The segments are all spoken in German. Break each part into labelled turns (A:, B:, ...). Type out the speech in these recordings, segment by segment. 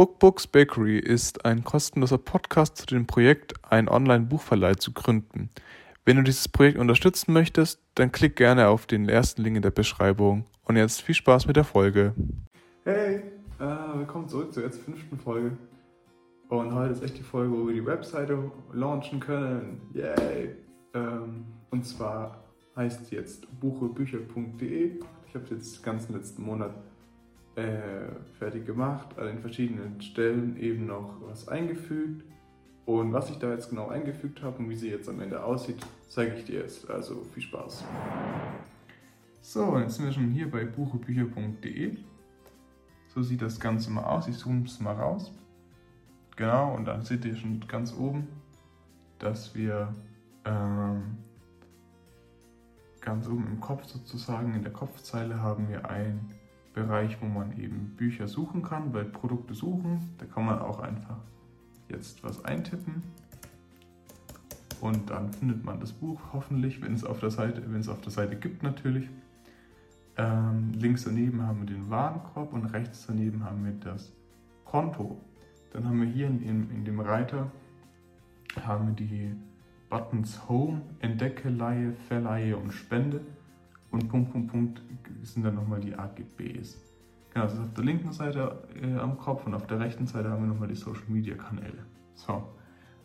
A: Bookbooks Bakery ist ein kostenloser Podcast zu dem Projekt, einen Online-Buchverleih zu gründen. Wenn du dieses Projekt unterstützen möchtest, dann klick gerne auf den ersten Link in der Beschreibung. Und jetzt viel Spaß mit der Folge.
B: Hey, äh, willkommen zurück zur jetzt fünften Folge. Und heute ist echt die Folge, wo wir die Webseite launchen können. Yay! Ähm, und zwar heißt sie jetzt buchebücher.de. Ich habe jetzt den ganzen letzten Monat äh, fertig gemacht, an den verschiedenen Stellen eben noch was eingefügt. Und was ich da jetzt genau eingefügt habe und wie sie jetzt am Ende aussieht, zeige ich dir jetzt. Also viel Spaß. So, jetzt sind wir schon hier bei buchebücher.de. So sieht das Ganze mal aus. Ich zoome es mal raus. Genau, und dann seht ihr schon ganz oben, dass wir ähm, ganz oben im Kopf sozusagen, in der Kopfzeile haben wir ein Bereich, wo man eben Bücher suchen kann, bei Produkte suchen. Da kann man auch einfach jetzt was eintippen und dann findet man das Buch hoffentlich, wenn es auf der Seite, wenn es auf der Seite gibt natürlich. Ähm, links daneben haben wir den Warenkorb und rechts daneben haben wir das Konto. Dann haben wir hier in, in, in dem Reiter haben wir die Buttons Home, Entdecke, Leihe, Verleihe und Spende. Und Punkt, Punkt, Punkt sind dann nochmal die AGBs. Genau, das ist auf der linken Seite äh, am Kopf und auf der rechten Seite haben wir nochmal die Social Media Kanäle. So.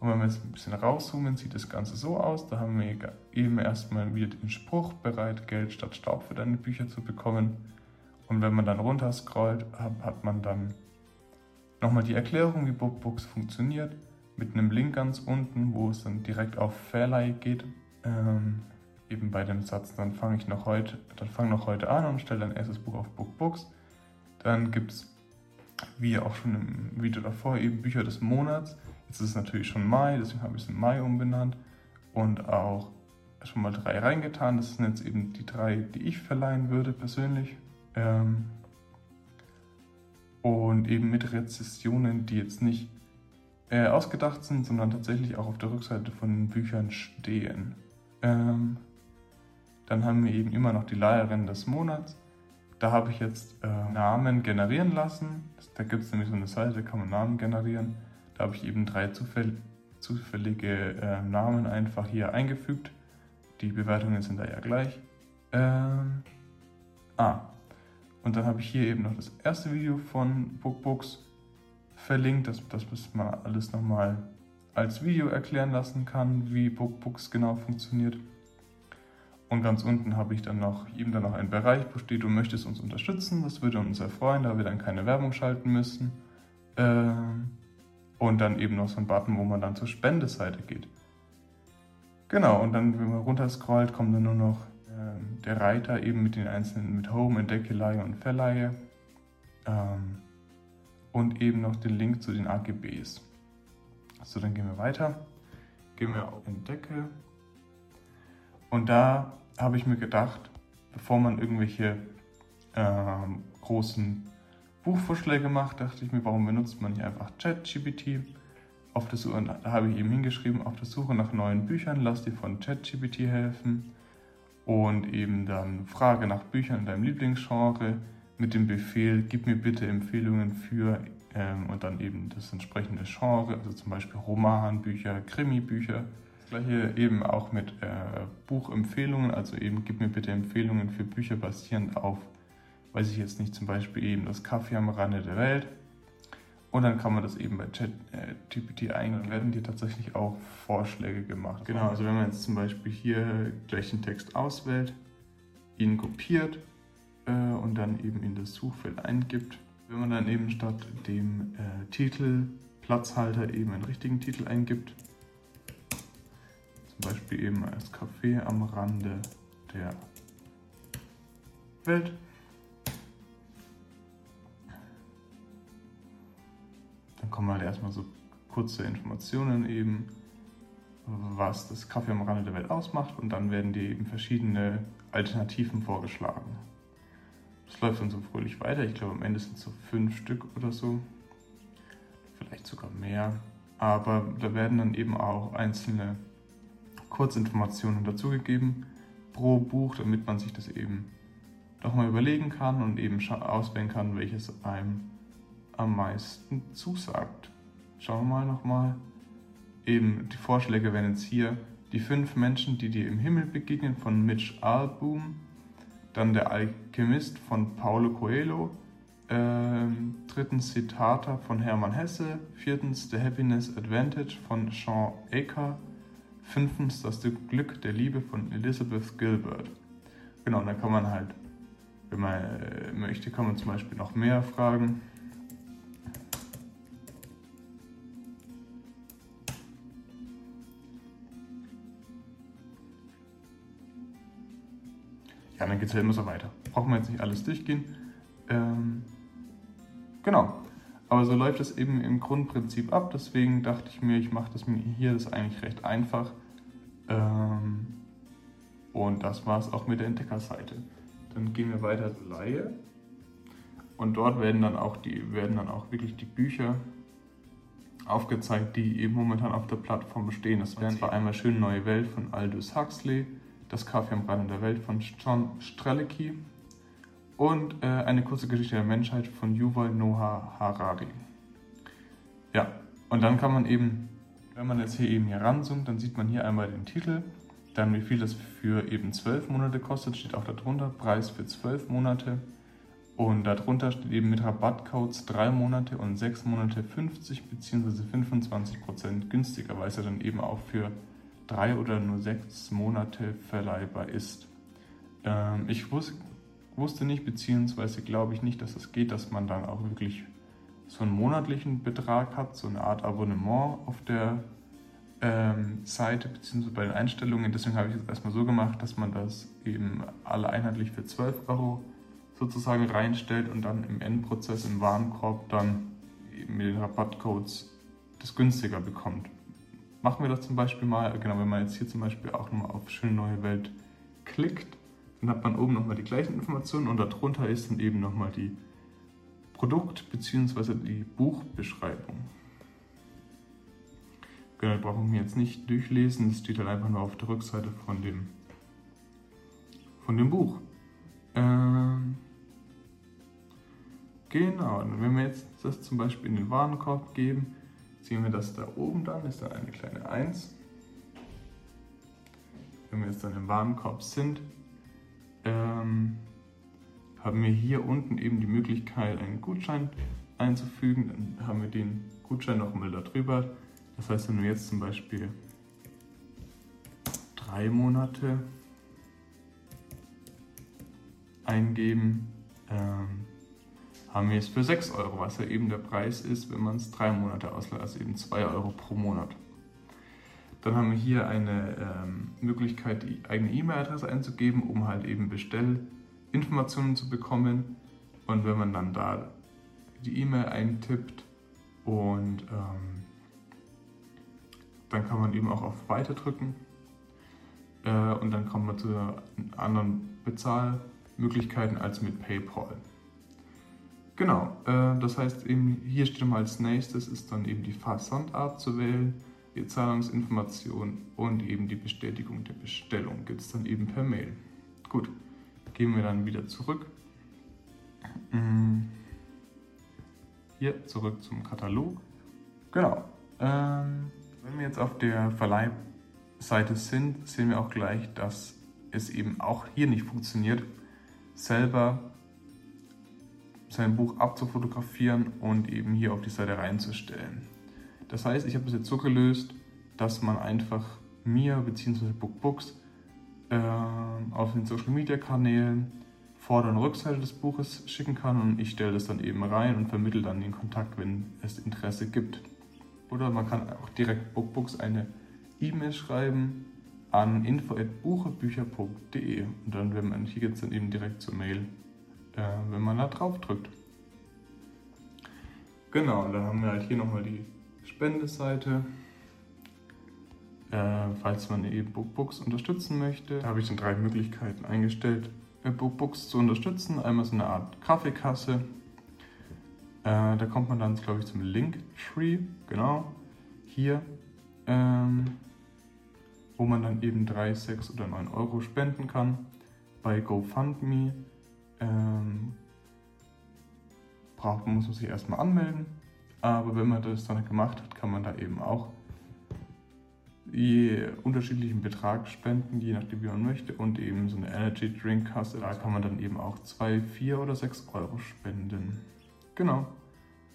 B: Und wenn wir jetzt ein bisschen rauszoomen, sieht das Ganze so aus. Da haben wir eben erstmal wieder den Spruch, bereit Geld statt Staub für deine Bücher zu bekommen. Und wenn man dann runter scrollt, hat man dann nochmal die Erklärung, wie BookBooks funktioniert, mit einem Link ganz unten, wo es dann direkt auf Verleih geht. Ähm, eben bei dem Satz, dann fange ich noch heute, dann fange noch heute an und stelle ein erstes Buch auf BookBooks. Dann gibt es, wie auch schon im Video davor, eben Bücher des Monats. Jetzt ist es natürlich schon Mai, deswegen habe ich es in Mai umbenannt und auch schon mal drei reingetan. Das sind jetzt eben die drei, die ich verleihen würde persönlich. Ähm und eben mit Rezessionen, die jetzt nicht äh, ausgedacht sind, sondern tatsächlich auch auf der Rückseite von Büchern stehen. Ähm dann haben wir eben immer noch die Leiherin des Monats. Da habe ich jetzt äh, Namen generieren lassen. Da gibt es nämlich so eine Seite, da kann man Namen generieren. Da habe ich eben drei zufäll zufällige äh, Namen einfach hier eingefügt. Die Bewertungen sind da ja gleich. Ähm, ah, und dann habe ich hier eben noch das erste Video von BookBooks verlinkt, dass, dass man alles nochmal als Video erklären lassen kann, wie BookBooks genau funktioniert. Und ganz unten habe ich dann noch eben dann noch einen Bereich, wo steht, du möchtest uns unterstützen. Das würde uns erfreuen, da wir dann keine Werbung schalten müssen. Ähm, und dann eben noch so ein Button, wo man dann zur Spendeseite geht. Genau, und dann, wenn man runterscrollt, kommt dann nur noch ähm, der Reiter eben mit den einzelnen, mit Home, Entdecke, Leihe und Verleihe. Ähm, und eben noch den Link zu den AGBs. So, dann gehen wir weiter. Gehen wir auf Entdecke. Und da habe ich mir gedacht, bevor man irgendwelche äh, großen Buchvorschläge macht, dachte ich mir, warum benutzt man nicht einfach ChatGPT? Auf der Suche, da habe ich eben hingeschrieben, auf der Suche nach neuen Büchern, lass dir von ChatGPT helfen. Und eben dann Frage nach Büchern in deinem Lieblingsgenre mit dem Befehl, gib mir bitte Empfehlungen für ähm, und dann eben das entsprechende Genre, also zum Beispiel Romanbücher, Krimibücher. Gleiche eben auch mit äh, Buchempfehlungen, also eben gib mir bitte Empfehlungen für Bücher basierend auf, weiß ich jetzt nicht, zum Beispiel eben das Kaffee am Rande der Welt. Und dann kann man das eben bei ChatGPT äh, eingeben. Dann werden dir tatsächlich auch Vorschläge gemacht. Genau, also wenn man jetzt zum Beispiel hier gleich den Text auswählt, ihn kopiert äh, und dann eben in das Suchfeld eingibt, wenn man dann eben statt dem äh, Titel Platzhalter eben einen richtigen Titel eingibt, zum Beispiel eben als Café am Rande der Welt. Dann kommen halt erstmal so kurze Informationen eben, was das Kaffee am Rande der Welt ausmacht und dann werden dir eben verschiedene Alternativen vorgeschlagen. Das läuft dann so fröhlich weiter. Ich glaube, am Ende sind es so fünf Stück oder so. Vielleicht sogar mehr. Aber da werden dann eben auch einzelne Kurzinformationen dazugegeben pro Buch, damit man sich das eben doch mal überlegen kann und eben auswählen kann, welches einem am meisten zusagt. Schauen wir mal nochmal. Eben die Vorschläge wären jetzt hier die fünf Menschen, die dir im Himmel begegnen von Mitch Album, dann der Alchemist von Paulo Coelho, ähm, drittens Citata von Hermann Hesse, viertens The Happiness Advantage von Sean Aker, fünftens Das Glück der Liebe von Elizabeth Gilbert. Genau, dann kann man halt, wenn man äh, möchte, kann man zum Beispiel noch mehr fragen. Ja, dann geht es ja immer so weiter. Brauchen wir jetzt nicht alles durchgehen. Ähm, genau. Aber so läuft es eben im Grundprinzip ab. Deswegen dachte ich mir, ich mache das mir hier das eigentlich recht einfach. Ähm, und das war es auch mit der Entdeckerseite. Dann gehen wir weiter zur Laie. Und dort werden dann auch die werden dann auch wirklich die Bücher aufgezeigt, die eben momentan auf der Plattform bestehen. Das wären zwar einmal Schöne neue Welt von Aldous Huxley, Das Kaffee am Rand der Welt von John Strelicky und äh, Eine kurze Geschichte der Menschheit von Yuval Noah Harari. Ja, und dann kann man eben, wenn man jetzt hier eben hier ranzoomt, dann sieht man hier einmal den Titel, dann wie viel das für eben zwölf Monate kostet, steht auch darunter, Preis für zwölf Monate. Und darunter steht eben mit Rabattcodes drei Monate und sechs Monate 50 bzw. 25 Prozent günstiger, weil es ja dann eben auch für drei oder nur sechs Monate verleihbar ist. Ähm, ich wus wusste nicht, beziehungsweise glaube ich nicht, dass es geht, dass man dann auch wirklich so einen monatlichen Betrag hat, so eine Art Abonnement auf der ähm, Seite bzw. bei den Einstellungen. Deswegen habe ich es erstmal so gemacht, dass man das eben alle einheitlich für 12 Euro sozusagen reinstellt und dann im Endprozess im Warenkorb dann mit den Rabattcodes das günstiger bekommt. Machen wir das zum Beispiel mal, genau, wenn man jetzt hier zum Beispiel auch nochmal auf Schöne Neue Welt klickt, dann hat man oben nochmal die gleichen Informationen und darunter ist dann eben nochmal die Produkt- bzw. die Buchbeschreibung. Genau, brauchen wir jetzt nicht durchlesen, das steht halt einfach nur auf der Rückseite von dem, von dem Buch. Ähm, genau, wenn wir jetzt das zum Beispiel in den Warenkorb geben, sehen wir das da oben dann, ist dann eine kleine 1. Wenn wir jetzt dann im Warenkorb sind, ähm, haben wir hier unten eben die Möglichkeit, einen Gutschein einzufügen. Dann haben wir den Gutschein nochmal darüber. Das heißt, wenn wir jetzt zum Beispiel drei Monate eingeben, ähm, haben wir es für 6 Euro, was ja eben der Preis ist, wenn man es drei Monate ausleiht, also eben 2 Euro pro Monat. Dann haben wir hier eine ähm, Möglichkeit, die eigene E-Mail-Adresse einzugeben, um halt eben Bestellinformationen zu bekommen. Und wenn man dann da die E-Mail eintippt und ähm, dann kann man eben auch auf Weiter drücken äh, und dann kommt man zu anderen Bezahlmöglichkeiten als mit PayPal. Genau, äh, das heißt eben hier steht mal als nächstes ist dann eben die Versandart zu wählen, die Zahlungsinformation und eben die Bestätigung der Bestellung gibt es dann eben per Mail. Gut, gehen wir dann wieder zurück. Mm. Hier zurück zum Katalog. Genau. Ähm, wenn wir jetzt auf der Verleihseite sind, sehen wir auch gleich, dass es eben auch hier nicht funktioniert, selber sein Buch abzufotografieren und eben hier auf die Seite reinzustellen. Das heißt, ich habe es jetzt so gelöst, dass man einfach mir bzw. BookBooks äh, auf den Social Media Kanälen Vorder- und Rückseite des Buches schicken kann und ich stelle das dann eben rein und vermittle dann den Kontakt, wenn es Interesse gibt. Oder man kann auch direkt Bookbooks eine E-Mail schreiben an info.bucherbücher.de und dann, wenn man, hier geht es dann eben direkt zur Mail, äh, wenn man da drauf drückt. Genau, dann haben wir halt hier nochmal die Spendeseite. Äh, falls man eben Bookbooks unterstützen möchte, da habe ich dann drei Möglichkeiten eingestellt, äh, Bookbooks zu unterstützen. Einmal so eine Art Kaffeekasse, äh, da kommt man dann, glaube ich, zum Linktree, genau, hier, ähm, wo man dann eben 3, 6 oder 9 Euro spenden kann. Bei GoFundMe ähm, braucht, muss man sich erstmal anmelden. Aber wenn man das dann gemacht hat, kann man da eben auch je unterschiedlichen Betrag spenden, je nachdem wie man möchte. Und eben so eine Energy Drink Kasse, da kann man dann eben auch 2, 4 oder 6 Euro spenden. Genau.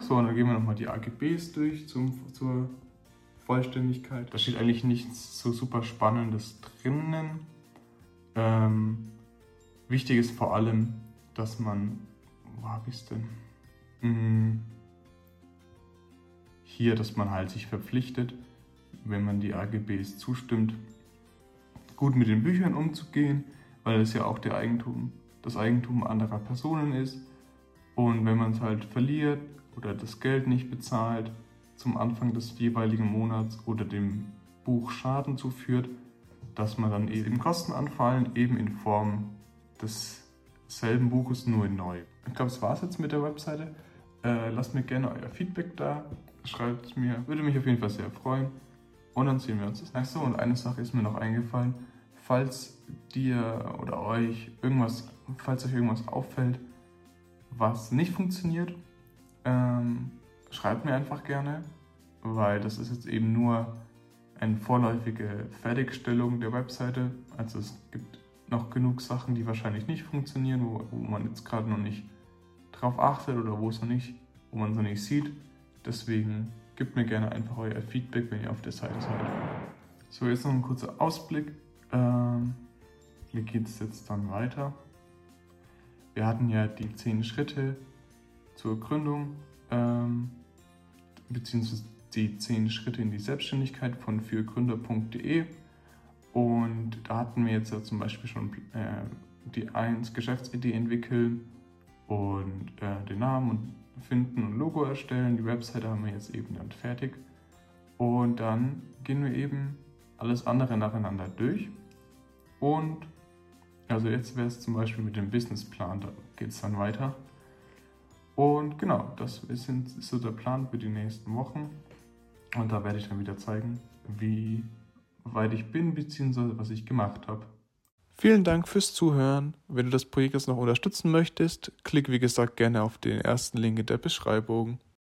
B: So, und dann gehen wir nochmal die AGBs durch zum, zur Vollständigkeit. Da steht eigentlich nichts so super Spannendes drinnen. Ähm, wichtig ist vor allem, dass man, wo habe ich es denn? Hm, hier, dass man halt sich verpflichtet, wenn man die AGBs zustimmt, gut mit den Büchern umzugehen, weil es ja auch der Eigentum, das Eigentum anderer Personen ist. Und wenn man es halt verliert oder das Geld nicht bezahlt zum Anfang des jeweiligen Monats oder dem Buch Schaden zuführt, dass man dann eben Kosten anfallen, eben in Form desselben Buches, nur in neu. Ich glaube, das war es jetzt mit der Webseite. Äh, lasst mir gerne euer Feedback da. Schreibt es mir, würde mich auf jeden Fall sehr freuen. Und dann sehen wir uns das nächste. Und eine Sache ist mir noch eingefallen. Falls dir oder euch irgendwas, falls euch irgendwas auffällt, was nicht funktioniert, ähm, schreibt mir einfach gerne, weil das ist jetzt eben nur eine vorläufige Fertigstellung der Webseite. Also es gibt noch genug Sachen, die wahrscheinlich nicht funktionieren, wo, wo man jetzt gerade noch nicht drauf achtet oder wo es noch nicht, wo man es noch nicht sieht. Deswegen Gebt mir gerne einfach euer Feedback, wenn ihr auf der Seite seid. So, jetzt noch ein kurzer Ausblick. Ähm, wie geht es jetzt dann weiter? Wir hatten ja die 10 Schritte zur Gründung, ähm, beziehungsweise die 10 Schritte in die Selbstständigkeit von fürgründer.de. Und da hatten wir jetzt ja zum Beispiel schon äh, die 1 Geschäftsidee entwickeln und äh, den Namen und finden und Logo erstellen. Die Webseite haben wir jetzt eben dann fertig. Und dann gehen wir eben alles andere nacheinander durch. Und also jetzt wäre es zum Beispiel mit dem Businessplan, da geht es dann weiter. Und genau, das ist, ist so der Plan für die nächsten Wochen. Und da werde ich dann wieder zeigen, wie weit ich bin, beziehungsweise was ich gemacht habe.
A: Vielen Dank fürs Zuhören. Wenn du das Projekt jetzt noch unterstützen möchtest, klick wie gesagt gerne auf den ersten Link in der Beschreibung.